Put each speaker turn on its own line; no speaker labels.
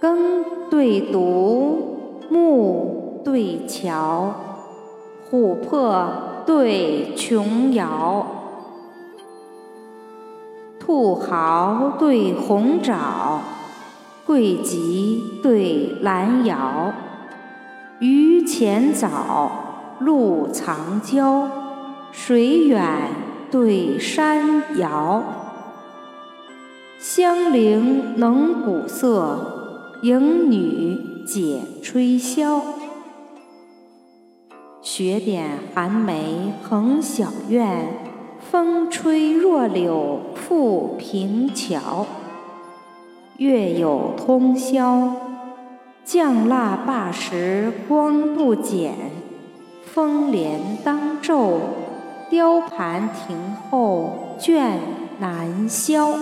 耕对读，木对桥，琥珀对琼瑶，兔毫对红爪，桂棘对兰瑶，榆钱枣，鹿藏娇，水远对山遥。香菱能鼓瑟，迎女解吹箫。雪点寒梅横小院，风吹弱柳覆平桥。月有通宵，降蜡罢时光不减。风帘当昼，雕盘停后倦难销。